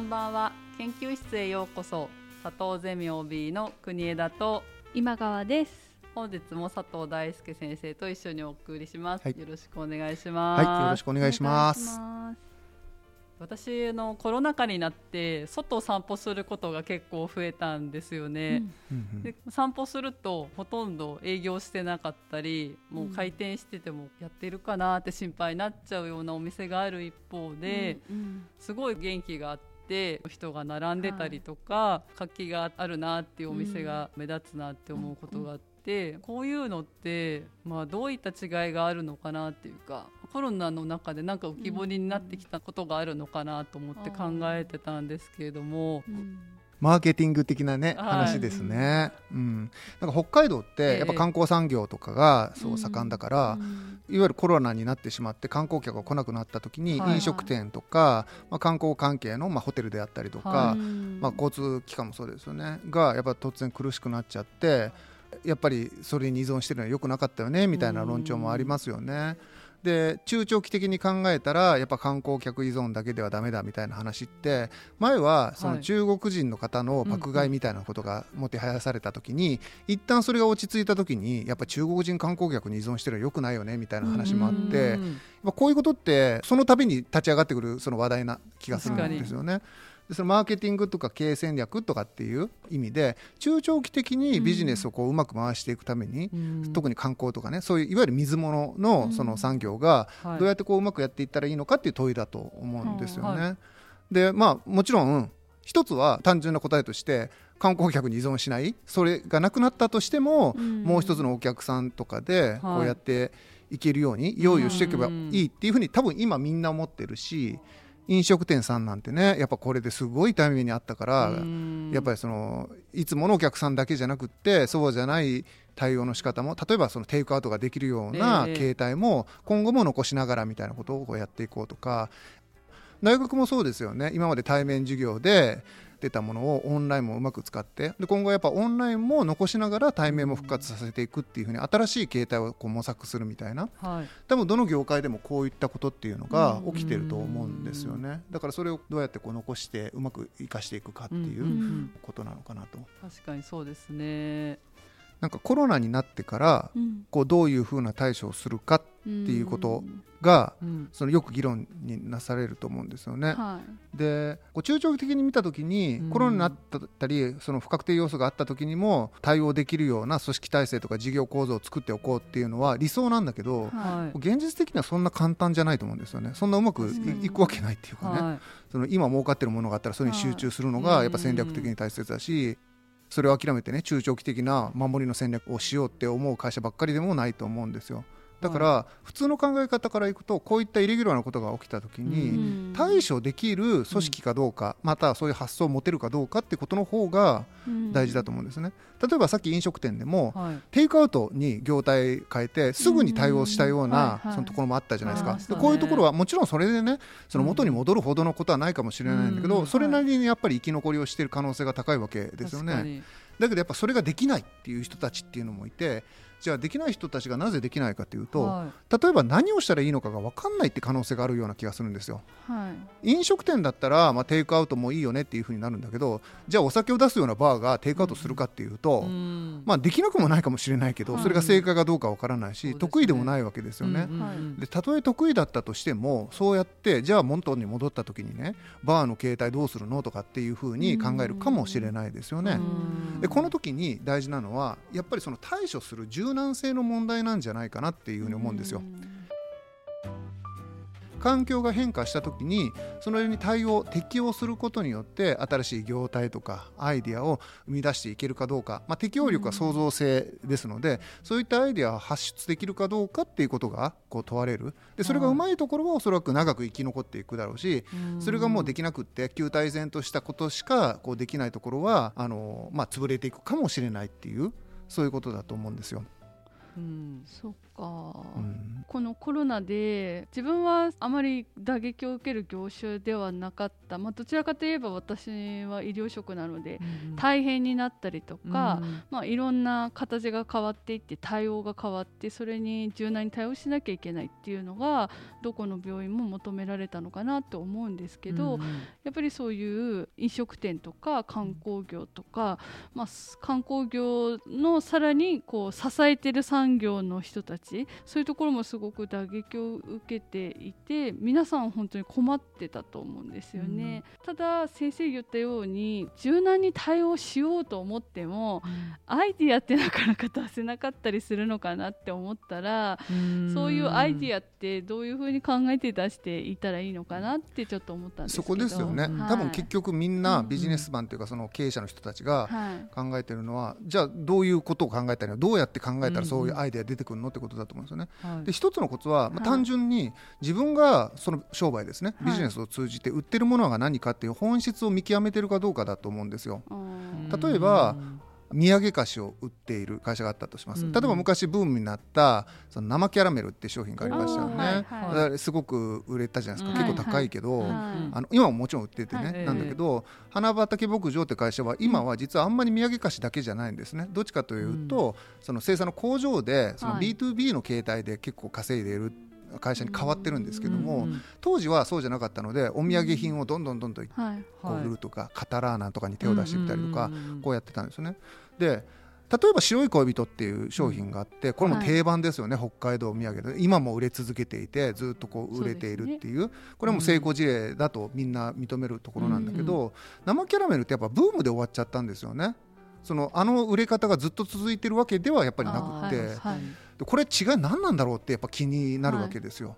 んばんは。研究室へようこそ。佐藤ゼミ OB の国枝と今川です。本日も佐藤大輔先生と一緒にお送りします、はい。よろしくお願いします、はい、よろしくお願いします。私のコロナ禍になって外を散歩することが結構増えたんですよね、うん。うんで散歩するとほとんど営業してなかったりもう開店しててもやってるかなって心配になっちゃうようなお店がある一方で、うんすごい元気があって人が並んでたりとか、活気があるなっていうお店が目立つなって思うことがあって、こういうのって、まあ、どういった違いがあるのかなっていうかコロナの中でなんか浮き彫りになってきたことがあるのかなと思って考えてたんですけれども。うんマーケティング的なね、はい。話ですね。うん、なんか北海道っええ。てやっぱ観光産業とかがそう盛んだから、うん。いわゆるコロナになってしまって観光客が来なくなった時にはい飲食店とか、まあ、観光関係の、まあ、ホテルであったりとか、はまあ、交通機関もそうですよね。がやっぱ突然苦しくなっちゃってやっぱりそれに依存してるのは良くなかったよねみたいな論調もありますよね。で中長期的に考えたらやっぱ観光客依存だけではダメだみたいな話って前はそはい。の中国人の方の爆買いみたいなことがもてはやされた時に一旦それが落ち着いた時にやっぱ中国人観光客に依存してるのは良くないよねみたいな話もあってこういうことってその度に立ち上がってくるその話題な気がするんですよね。でそのマーケティングとか経営戦略とかっていう意味で中長期的にビジネスをこううまく回していくために、うん。特に観光とかねそういういわゆる水物のその産業がはい。どうやってこううまくやっていったらいいのかっていう問いだと思うんですよね。はでまあもちろん一つは単純な答えとして観光客に依存しないそれがなくなったとしても、うん。もう一つのお客さんとかではい。こうやっていけるように用意をしていけばいいっていうふうに多分今みんな思ってるし飲食店さんなんてねやっぱこれですごいタイミングにあったからうん。やっぱりそのいつものお客さんだけじゃなくってそうじゃない対応の仕方も例えばそのテイクアウトができるようなええ。形態も今後も残しながらみたいなことをこうやっていこうとか。大学もそうですよね。今まで対面授業で出たものをオンラインもうまく使ってで今後やっぱオンラインも残しながら対面も復活させていくっていうふうに新しい形態をこう模索するみたいな。はい。多分どの業界でもこういったことっていうのが起きてると思うんですよね。だからそれをどうやってこう残してうまく生かしていくかっていうことなのかなと。確かにそうですね。なんかコロナになってからうん。こうどういうふうな対処をするかっていうことがうん。そのよく議論になされると思うんですよね。はでこう中長期的に見た時にうん。コロナになったりその不確定要素があった時にも対応できるような組織体制とか事業構造を作っておこうっていうのは理想なんだけど現実的にはそんな簡単じゃないと思うんですよね。そんなうまくいいくわけないっていうかね、はい。その今儲かってるものがあったらそれに集中するのはいがやっぱ戦略的に大切だしそれを諦めてね中長期的な守りの戦略をしようって思う会社ばっかりでもないと思うんですよ。だから普通の考え方からいくとこういったイレギュラーなことが起きた時うにん。対処できる組織かどうかまたはそういう発想を持てるかどうかってことの方が大事だと思うんですね。例えばさっき飲食店でもはい。テイクアウトに業態変えてすぐに対応したよううん。なそのところもあったじゃないですか。でこういうところはもちろんそれでねその元に戻るほどのことはないかもしれないんだけうん。どそれなりにやっぱり生き残りをしている可能性が高いわけですよね。だけどやっぱそれができないっていう人たちっていうのもいてじゃあできない人たちがなぜできないかというとは例えば何をしたらいいのかが分かんないって可能性があるような気がするんですよ。はい。飲食店だったら、まあ、テイクアウトもいいよねっていうふうになるんだけどじゃあお酒を出すようなバーがテイクアウトするかっていうと、いうん。まあ、できなくもないかもしれないけど、はい。それが正解かどうかわからないし、ね。得意でもないわけですよね。でたとえ得意だったとしてもそうやってじゃあ元に戻った時にねバーの形態どうするのとかっていうふうに考えるかもしれないですよね。うん。でこの時に大事なのはやっぱりその対処する柔軟性の問題なんじゃないかなっていうふうに思うんですよ。環境が変化した時にそれに対応適応することによって新しい業態とかアイデアを生み出していけるかどうか、まあ、適応力は創造性ですので、そういったアイデアを発出できるかどうかっていうことがこう問われるでそれがうまいところはおそらく長く生き残っていくだろうしそれがもうできなくって旧体然としたことしかこうできないところはあの、まあ、潰れていくかもしれないっていうそういうことだと思うんですよ。うん。そっか、うん。このコロナで自分はあまり打撃を受ける業種ではなかった、まあ、どちらかといえば私は医療職なので大変になったりとか、まあ、いろんな形が変わっていって対応が変わってそれに柔軟に対応しなきゃいけないっていうのがどこの病院も求められたのかなと思うんですけど、やっぱりそういう飲食店とか観光業とか、まあ、す観光業のさらにこう支えてる産業の人たちそういうところもすごく打撃を受けていて皆さん本当に困ってたと思うんですよね。ただ先生言ったように柔軟に対応しようと思ってもアイディアってなかなか出せなかったりするのかなって思ったらそういうアイディアってどういうふうに考えて出していたらいいのかなってちょっと思ったんですけど。そこですよね、うん多分結局みんなビジネスマンというかその経営者の人たちがはい。考えてるのはじゃあどういうことを考えたらどうやって考えたらそういうアイデア出てくるのってことだと思うんですよね。はい。で一つのコツは、まあ、はい。単純に自分がその商売ですねはい。ビジネスを通じて売ってるものが何かっていう本質を見極めてるかどうかだと思うんですよ。うん例えば土産菓子を売っている会社があったとします、うん。例えば昔ブームになったその生キャラメルっていう商品がありましたよね、はいはいすごく売れたじゃないですか、うん。結構高いけど、はいあの今ももちろん売っててね、はい。なんだけど花畑牧場って会社は今は実はあんまり土産菓子だけじゃないんですね。どっちかというと、その生産の工場でそのはい。B2B の形態で結構稼いでいる会社に変わってるんですけども、うん当時はそうじゃなかったのでお土産品をどんどんどんどんはいこう売るとか、カタラーナとかに手を出してみたりとか、うんこうやってたんですよね。で例えば白い恋人っていう商品があってこれも定番ですよね、北海道土産で。今も売れ続けていてずっとこう売れているっていう。これはもう成功事例だとみんな認めるところなんだけど、生キャラメルってやっぱブームで終わっちゃったんですよね。そのあの売れ方がずっと続いてるわけではやっぱりなくって、でこれ違い何なんだろうってやっぱ気になるわけですよ。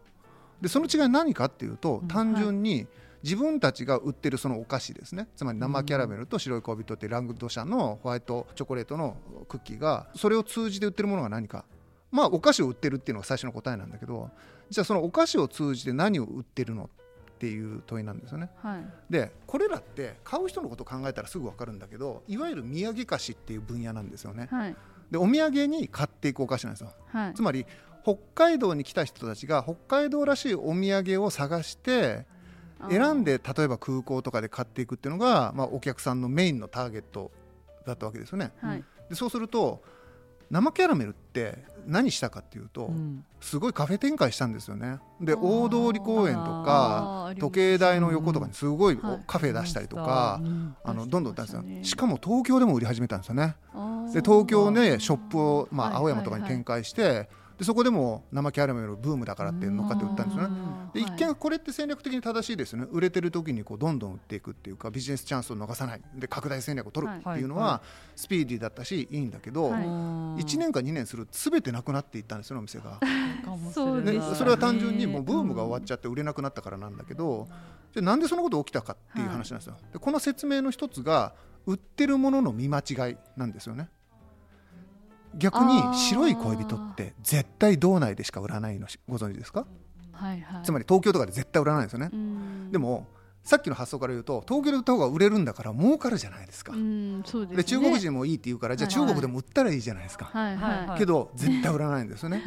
でその違い何かっていうとうん単純に自分たちが売ってるそのお菓子ですねつまり生キャラメルと白い恋人ってラングド社のホワイトチョコレートのクッキーがそれを通じて売ってるものが何かまあお菓子を売ってるっていうのが最初の答えなんだけどじゃあそのお菓子を通じて何を売ってるのっていう問いなんですよね。はいでこれらって買う人のことを考えたらすぐ分かるんだけどいわゆる土産菓子っていう分野なんですよね。はいでお土産に買っていくお菓子なんですよ。はいつまり北海道に来た人たちが北海道らしいお土産を探して選んで例えば空港とかで買っていくっていうのが、まあ、お客さんのメインのターゲットだったわけですよね。はいでそうすると生キャラメルって何したかっていうと、うん。すごいカフェ展開したんですよね。で大通公園とか時計台の横とかにすごいはい。カフェ出したりとか、うんあのどんどん出したましたね。しかも東京でも売り始めたんですよね。で東京でショップを、まあ、はい。青山とかに展開して、でそこでも生キャラメルブームだからって乗っかって売ったんですよね。で一見これって戦略的に正しいですよね売れてる時にこうどんどん売っていくっていうかビジネスチャンスを逃さないで拡大戦略を取るっていうのはスピーディーだったしいいんだけど、はい1年か2年すると全てなくなっていったんですよお店が。ね そうねそれは単純にもうブームが終わっちゃって売れなくなったからなんだけどじゃあなんでそのこと起きたかっていう話なんですよ。でこの説明の一つが売ってるものの見間違いなんですよね。逆に白い恋人って絶対道内でしか売らないのしご存知ですか？はいはいつまり東京とかで絶対売らないんですよね。うんでもさっきの発想から言うと東京で売った方が売れるんだから儲かるじゃないですか。うんそうですねで中国人もいいって言うからじゃあはい中国でも売ったらいいじゃないですか。はいはいはいけど絶対売らないんですよね。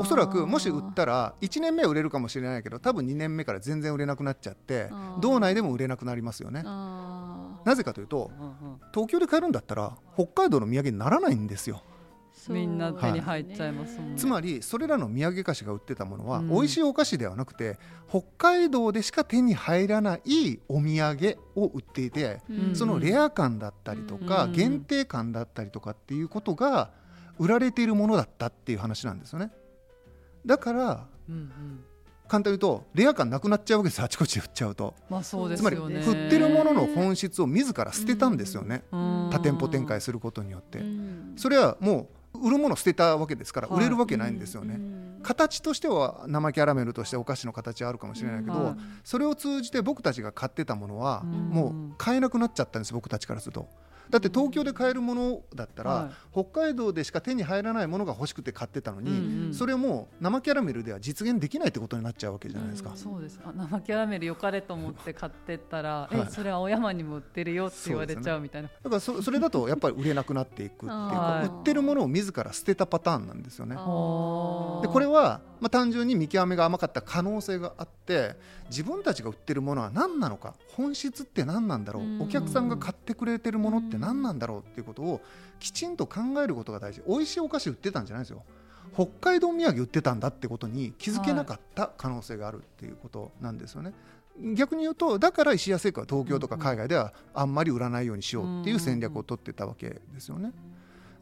おそらくもし売ったら1年目は売れるかもしれないけど多分2年目から全然売れなくなっちゃって道内でも売れなくなりますよね。なぜかというと東京で買えるんだったら北海道の土産にならないんですよ。みんな手に入っちゃいますもんね。つまりそれらの土産菓子が売ってたものはうん。美味しいお菓子ではなくて北海道でしか手に入らないお土産を売っていてうん。そのレア感だったりとかうん。限定感だったりとかっていうことが売られているものだったっていう話なんですよね。だからうんうん。簡単に言うとレア感なくなっちゃうわけですあちこちで売っちゃうと。まあそうでつまりすよね売ってるものの本質を自ら捨てたんですよね。うん。多店舗展開することによって。うん。それはもう売るものを捨てたわけですからはい。売れるわけないんですよね。うん形としては生キャラメルとしてお菓子の形はあるかもしれないけど、はい。それを通じて僕たちが買ってたものはうん。もう買えなくなっちゃったんです僕たちからするとだって東京で買えるものだったら、はい。北海道でしか手に入らないものが欲しくて買ってたのに、うんうん。それも生キャラメルでは実現できないってことになっちゃうわけじゃないですか。うんそうです。あ生キャラメルよかれと思って買ってったら、はいえそれ青山にも売ってるよって言われちゃうみたいな、だからそそれだとやっぱり売れなくなっていくっていうか、はい。売ってるものを自ら捨てたパターンなんですよね。ー。でこれは、まあ、単純に見極めが甘かった可能性があって自分たちが売ってるものは何なのか本質って何なんだろう、うん。お客さんが買ってくれてるものって何なんだろうっていうことをきちんと考えることが大事。美味しいお菓子売ってたんじゃないですよ。北海道土産売ってたんだってことに気づけなかった可能性があるっていうことなんですよね。逆に言うとだから石屋製菓は東京とか海外ではあんまり売らないようにしようっていう戦略を取ってたわけですよね。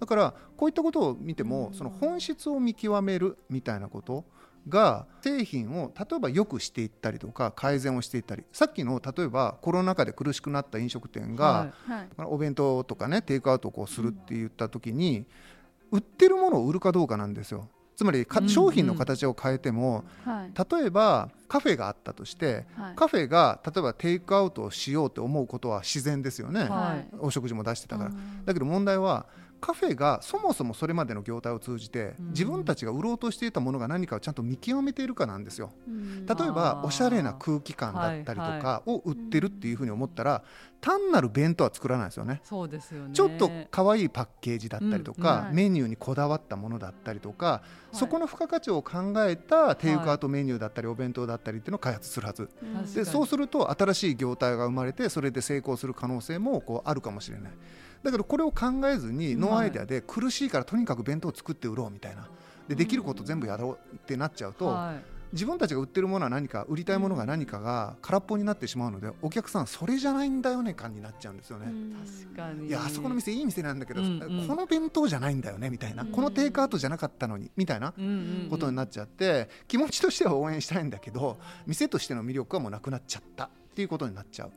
だからこういったことを見てもその本質を見極めるみたいなことが製品を例えば良くしていったりとか改善をしていったりさっきの例えばコロナ禍で苦しくなった飲食店が、お弁当とかねテイクアウトをこうするって言った時に売ってるものを売るかどうかなんですよ。つまり商品の形を変えてもはい。例えばカフェがあったとしてはい。カフェが例えばテイクアウトをしようと思うことは自然ですよね、はい。お食事も出してたから。うん。だけど問題はカフェがそもそもそれまでの業態を通じてうん。自分たちが売ろうとしていたものが何かをちゃんと見極めているかなんですよ。うん。例えばおしゃれな空気感だったりとはいかを売ってるっていうふうに思ったら単なる弁当は作らないですよね。そうですよね。ちょっと可愛いパッケージだったりとうんか、うん。メニューにこだわったものだったりとか、はい。そこの付加価値を考えたテイクアウトメニューだったりお弁当だったりっていうのを開発するはず。でそうすると新しい業態が生まれてそれで成功する可能性もこうあるかもしれないだけどこれを考えずにノーアイデアで苦しいからとにかく弁当を作って売ろうみたいな。でできること全部やろうってなっちゃうと、はい。自分たちが売ってるものは何か売りたいものが何かが空っぽになってしまうのでお客さんそれじゃないんだよね感になっちゃうんですよね。確かに。いやあそこの店いい店なんだけど、うんうん。この弁当じゃないんだよねみたいな、うんこのテイクアウトじゃなかったのにみたいなことになっちゃって、気持ちとしては応援したいんだけど店としての魅力はもうなくなっちゃったっていうことになっちゃう。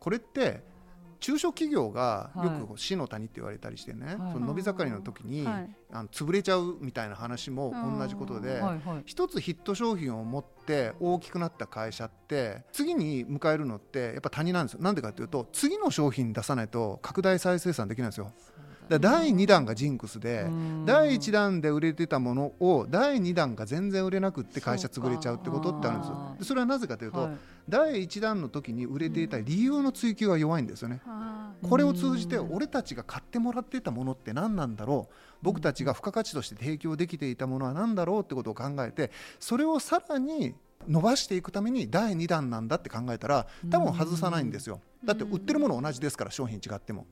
これって中小企業がよはい。く死の谷って言われたりしてね、はい。その伸び盛りの時に、はい。あの潰れちゃうみたいな話も同じことで、ーはいはい。一つヒット商品を持って大きくなった会社って次に迎えるのってやっぱ谷なんですよ。なんでかっていうと次の商品出さないと拡大再生産できないんですよ第2弾がジンクスでうん。第1弾で売れてたものを第2弾が全然売れなくって会社潰れちゃうってことってあるんですよ。でそれはなぜかというと、はい。第1弾の時に売れていた理由の追求が弱いんですよね。あこれを通じてうん俺たちが買ってもらっていたものって何なんだろう。僕たちが付加価値として提供できていたものは何だろうってことを考えてそれをさらに伸ばしていくために第2弾なんだって考えたら多分外さないんですよ。だって売ってるもの同じですから商品違っても。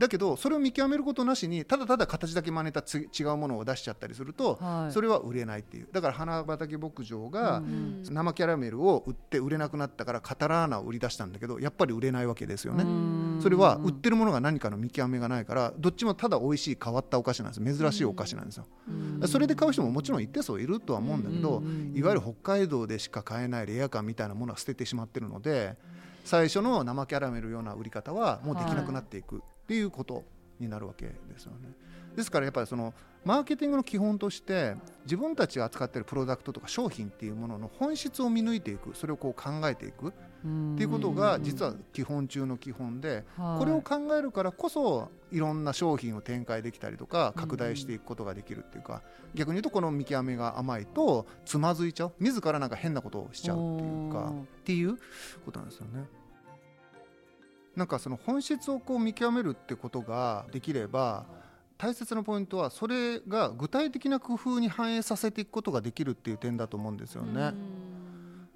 だけどそれを見極めることなしにただただ形だけ真似たつ違うものを出しちゃったりするとはい。それは売れないっていう。だから花畑牧場が生キャラメルを売って売れなくなったからカタラーナを売り出したんだけどやっぱり売れないわけですよね。うんそれは売ってるものが何かの見極めがないからどっちもただ美味しい変わったお菓子なんです。珍しいお菓子なんですよ、うんそれで買う人ももちろん一定数いるとは思うんだけど、いわゆる北海道でしか買えないレア感みたいなものは捨ててしまってるので最初の生キャラメルような売り方はもうできなくなっていくっていうことになるわけですよね。ですからやっぱりそのマーケティングの基本として自分たちが扱っているプロダクトとか商品っていうものの本質を見抜いていく。それをこう考えていく。っていうことが実は基本中の基本でこれを考えるからこそいろんな商品を展開できたりとか拡大していくことができるっていうか逆に言うとこの見極めが甘いとつまずいちゃう。自らなんか変なことをしちゃうっていうかっていうことなんですよね。なんかその本質をこう見極めるってことができれば大切なポイントはそれが具体的な工夫に反映させていくことができるっていう点だと思うんですよね。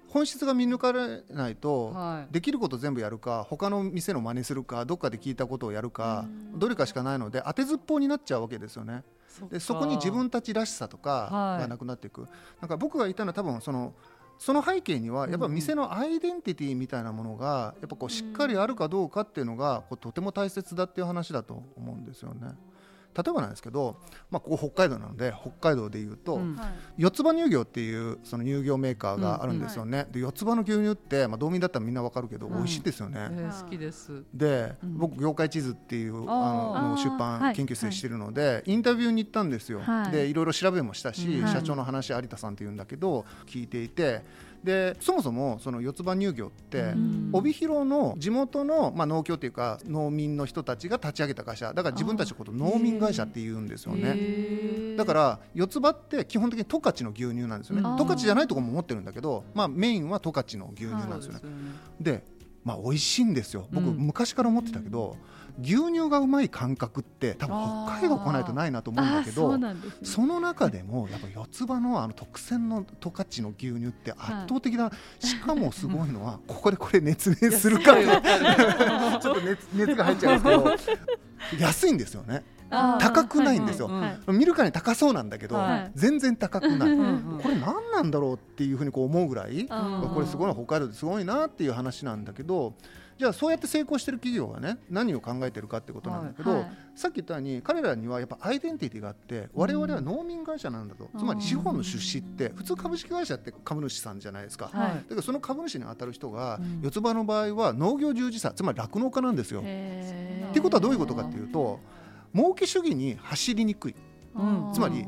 本質が見抜かれないと、はい。できること全部やるか他の店の真似するかどっかで聞いたことをやるかどれかしかないので当てずっぽうになっちゃうわけですよね。でそこに自分たちらしさとかはい。がなくなっていく、なんか僕が言ったのは多分そのその背景にはやっぱ店のアイデンティティみたいなものがやっぱこうしっかりあるかどうかっていうのがこうとても大切だっていう話だと思うんですよね。例えばなんですけど、まあ、ここ北海道なので北海道でいうと、うん。はい。四つ葉乳業っていうその乳業メーカーがあるんですよね、で四つ葉の牛乳って、まあ、道民だったらみんなわかるけど、うん。美味しいですよね、えー好きです。で、うん。僕業界地図っていうあの出版はい。研究室でしてるので、インタビューに行ったんですよ、はい。でいろいろ調べもしたし、うん。社長の話有田さんっていうんだけど聞いていてでそもそもその四つ葉乳業って、うん。帯広の地元の、まあ、農協っていうか農民の人たちが立ち上げた会社。だから自分たちのこと農民会社って言うんですよね。だから四つ葉って基本的に十勝の牛乳なんですよね。うん十勝じゃないところも持ってるんだけど、まあ、メインは十勝の牛乳なんですよね。そうですよねで、まあ、美味しいんですよ。僕、うん。昔から思ってたけど牛乳がうまい感覚って多分北海道来ないとないなと思うんだけあどそね。その中でもやっぱ四つ葉のあの特選の十勝の牛乳って圧倒的な、しかもすごいのは ここでこれ熱弁するかいやすごいわかるちょっと熱熱が入っちゃうんですけど安いんですよね高くないんですよ。はいはい見るからに高そうなんだけど、はい。全然高くない、これ何なんだろうっていうふうにこう思うぐらい、これすごいな北海道ですごいなっていう話なんだけどじゃあそうやって成功してる企業がね何を考えてるかってことなんだけど、はいさっき言ったように彼らにはやっぱアイデンティティがあって我々は農民会社なんだと、つまり資本の出資って普通株式会社って株主さんじゃないですか。はい。だからその株主に当たる人が、うん。四つ葉の場合は農業従事者つまり酪農家なんですよ。っていうことはどういうことかっていうと儲け主義に走りにくい。うん。つまり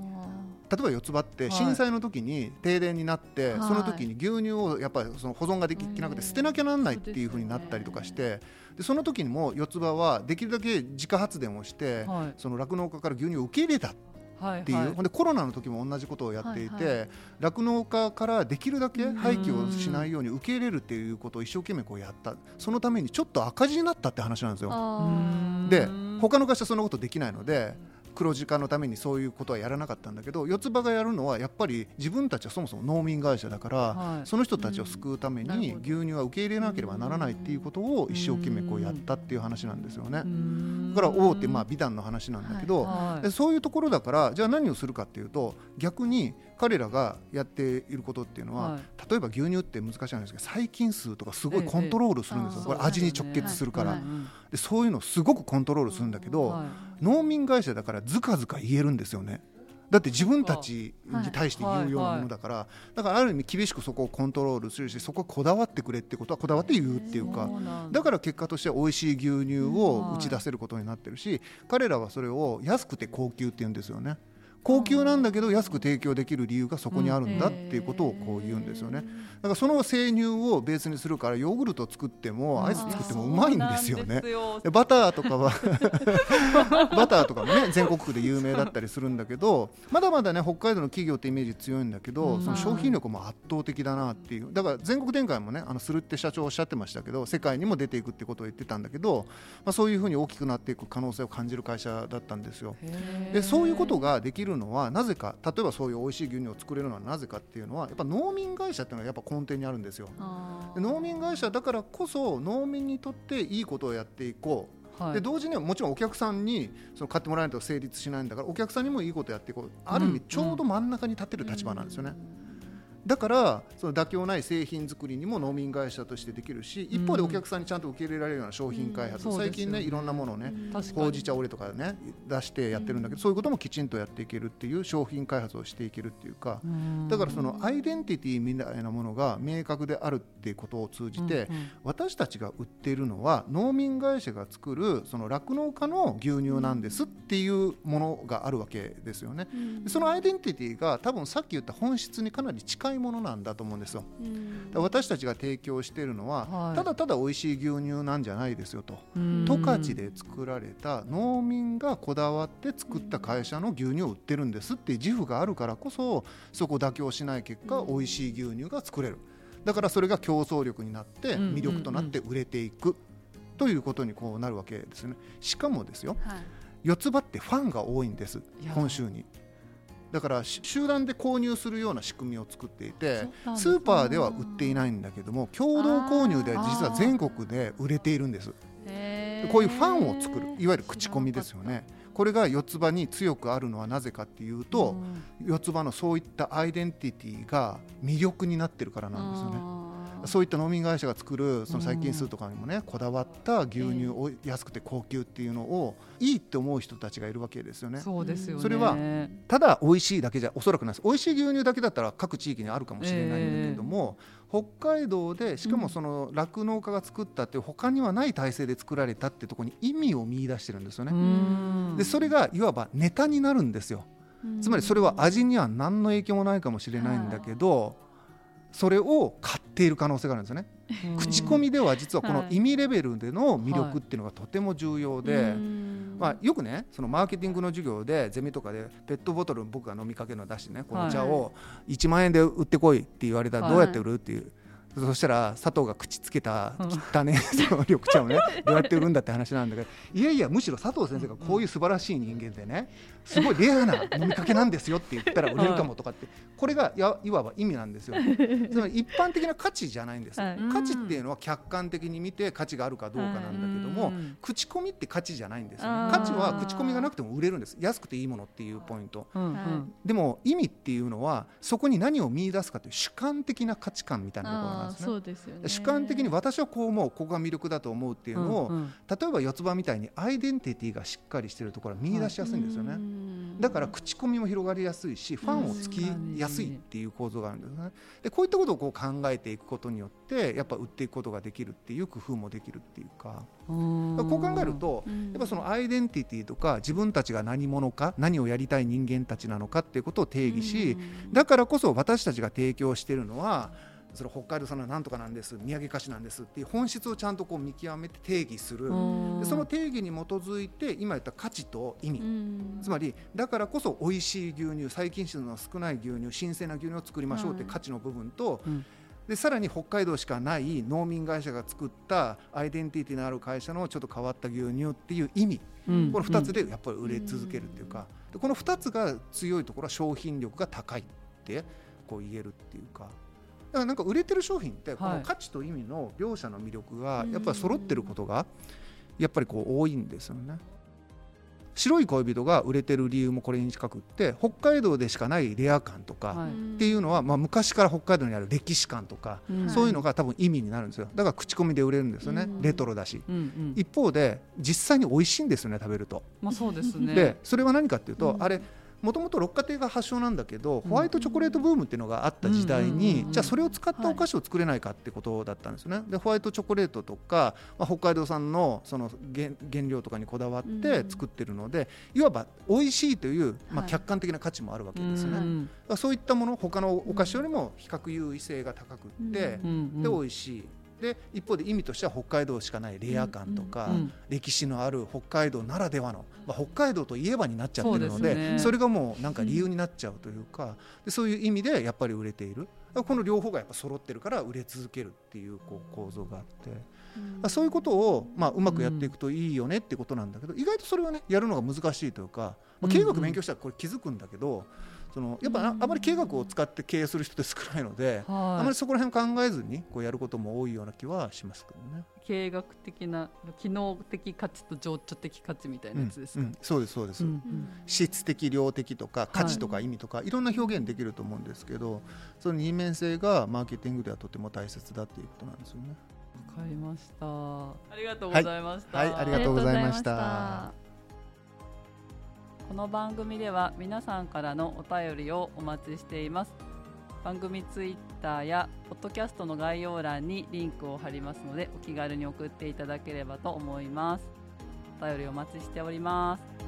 例えば四つ葉ってはい。震災の時に停電になって、はい。その時に牛乳をやっぱりその保存ができなくてうん。捨てなきゃなんないっていう風になったりとかしてでその時にも四つ葉はできるだけ自家発電をして、はい。その酪農家から牛乳を受け入れたっはいていう、はいほんでコロナの時も同じことをやっていはい。て酪農、家からできるだけ廃棄をしないように受け入れるっていうことを一生懸命こうやった。そのためにちょっと赤字になったって話なんですよ。あで他の会社はそんなことできないので黒字化のためにそういうことはやらなかったんだけど四つ葉がやるのはやっぱり自分たちはそもそも農民会社だから、はい。その人たちを救うために牛乳は受け入れなければならないっていうことを一生懸命こうやったっていう話なんですよね。だから大手まあ美談の話なんだけど、はい。でそういうところだからじゃあ何をするかっていうと逆に彼らがやっていることっていうのは、はい。例えば牛乳って難しいんですけど細菌数とかすごいええコントロールするんですよ、ええこれ味に直結するから、はいでそういうのすごくコントロールするんだけど、はい。農民会社だからずかずか言えるんですよね。だって自分たちに対して言うようなものだから、だからある意味厳しくそこをコントロールするしそこはこだわってくれってことはこだわって言うっていうかだ。から結果として美味しい牛乳を打ち出せることになってるし彼らはそれを安くて高級って言うんですよね。高級なんだけど安く提供できる理由がそこにあるんだっていうことをこう言うんですよね。だからその生乳をベースにするからヨーグルト作ってもアイス作ってもうまいんですよね。でバターとかは バターとかもね全国区で有名だったりするんだけどまだまだね北海道の企業ってイメージ強いんだけど、うんその商品力も圧倒的だなっていうだから全国展開もねあのするって社長おっしゃってましたけど世界にも出ていくってことを言ってたんだけど、まあ、そういうふうに大きくなっていく可能性を感じる会社だったんですよ。でそういうことができるのはなぜか例えばそういう美味しい牛乳を作れるのはなぜかっていうのはやっぱ農民会社っていうのがやっぱ根底にあるんですよ。農民会社だからこそ農民にとっていいことをやっていこう、はい。で同時にはもちろんお客さんにその買ってもらえないと成立しないんだからお客さんにもいいことをやっていこう。ある意味ちょうど真ん中に立てる立場なんですよね。だからその妥協ない製品作りにも農民会社としてできるし一方でお客さんにちゃんと受け入れられるような商品開発、うん。最近ねいろんなものをねほうじ茶オレとかね出してやってるんだけど、そういうこともきちんとやっていけるっていう商品開発をしていけるっていうか、うん。だからそのアイデンティティみたいなものが明確であるっていうことを通じて、うんうん。私たちが売っているのは農民会社が作るその酪農家の牛乳なんですっていうものがあるわけですよね。でそのアイデンティティが多分さっき言った本質にかなり近いものなんだと思うんですよ。私たちが提供しているのは、はい。ただただ美味しい牛乳なんじゃないですよと。うん。十勝で作られた農民がこだわって作った会社の牛乳を売ってるんですっていう自負があるからこそそこを妥協しない結果美味しい牛乳が作れる。だからそれが競争力になってうん。魅力となって売れていく。ということにこうなるわけですよね。しかもですよはい。四つ葉ってファンが多いんですいや本州にだからし集団で購入するような仕組みを作っていてそうなんですスーパーでは売っていないんだけども共同購入では実は全国で売れているんです。こういうファンを作るいわゆる口コミですよね。これが四つ葉に強くあるのはなぜかっていうと、四つ葉のそういったアイデンティティが魅力になってるからなんですよねそういった農民会社が作るその細菌数とかにもねこだわった牛乳を安くて高級っていうのをいいって思う人たちがいるわけですよね。そうですよね。それはただ美味しいだけじゃおそらくないです。美味しい牛乳だけだったら各地域にあるかもしれないんだけども、北海道でしかもその酪農家が作ったっていう他にはない体制で作られたってところに意味を見出してるんですよね。うん。でそれがいわばネタになるんですよ。つまりそれは味には何の影響もないかもしれないんだけど、それを買っている可能性があるんですよね。口コミでは実はこの意味レベルでの魅力っていうのがとても重要で、まあ、よくねそのマーケティングの授業でゼミとかでペットボトル僕が飲みかけるのを出してねこの茶を1万円で売ってこいって言われたらどうやって売るっていうそしたら佐藤が口つけた汚ね その緑茶をねどうやって売るんだって話なんだけどいやいやむしろ佐藤先生がこういう素晴らしい人間でねすごいレアな飲みかけなんですよって言ったら売れるかもとかってこれがやいわば意味なんですよ。つまり一般的な価値じゃないんです、はい、価値っていうのは客観的に見て価値があるかどうかなんだけども口コミって価値じゃないんですよ、ね、価値は口コミがなくても売れるんです。安くていいものっていうポイント、でも意味っていうのはそこに何を見出すかという主観的な価値観みたいなところなんですね。そうですよね。主観的に私はこう思うここが魅力だと思うっていうのを、うんうん、例えば四つ葉みたいにアイデンティティがしっかりしているところは見出しやすいんですよね、はい、だから口コミも広がりやすいしファンをつきやすいっていう構造があるんですね。でこういったことをこう考えていくことによってやっぱ売っていくことができるっていう工夫もできるっていうか。こう考えるとやっぱそのアイデンティティとか自分たちが何者か何をやりたい人間たちなのかっていうことを定義しだからこそ私たちが提供しているのはそれ北海道産のなんとかなんです宮城菓子なんですっていう本質をちゃんとこう見極めて定義する。でその定義に基づいて今言った価値と意味。つまりだからこそ美味しい牛乳細菌質の少ない牛乳新鮮な牛乳を作りましょうって価値の部分と、でさらに北海道しかない農民会社が作ったアイデンティティのある会社のちょっと変わった牛乳っていう意味、うん、この2つでやっぱり売れ続けるっていうか、でこの2つが強いところは商品力が高いってこう言えるっていうか。だからなんか売れてる商品ってこの価値と意味の両者の魅力がやっぱり揃ってることがやっぱりこう多いんですよね。白い恋人が売れてる理由もこれに近くって北海道でしかないレア感とかっていうのは、まあ、昔から北海道にある歴史観とか、そういうのが多分意味になるんですよ。だから口コミで売れるんですよね、レトロだし、一方で実際に美味しいんですよね食べると。まあ、そうですね。でそれは何かっていうと、あれもともと六花亭が発祥なんだけどホワイトチョコレートブームっていうのがあった時代にじゃあそれを使ったお菓子を作れないかってことだったんですよね。でホワイトチョコレートとか、まあ、北海道産のその原原料とかにこだわって作ってるのでいわば美味しいという、まあ、客観的な価値もあるわけですね。そういったもの他のお菓子よりも比較優位性が高くってで美味しいで一方で意味としては北海道しかないレア感とか、歴史のある北海道ならではの、まあ、北海道といえばになっちゃってるので、ね、それがもうなんか理由になっちゃうというかでそういう意味でやっぱり売れている。この両方がやっぱ揃ってるから売れ続けるっていうこう構造があって、うん、そういうことをまあうまくやっていくといいよねってことなんだけど意外とそれはねやるのが難しいというか、まあ、経営学勉強したらこれ気づくんだけど。そのやっぱあまり経営学を使って経営する人って少ないので、あまりそこら辺考えずにこうやることも多いような気はしますけどね。経営学的な機能的価値と情緒的価値みたいなやつですか、うんうん、そうですそうです、うんうん、質的量的とか価値とか意味とか、はい、いろんな表現できると思うんですけどその二面性がマーケティングではとても大切だっていうことなんですよね。わかりました。ありがとうございました。はい、はい、ありがとうございました。この番組では皆さんからのお便りをお待ちしています。番組ツイッターやポッドキャストの概要欄にリンクを貼りますのでお気軽に送っていただければと思います。お便りお待ちしております。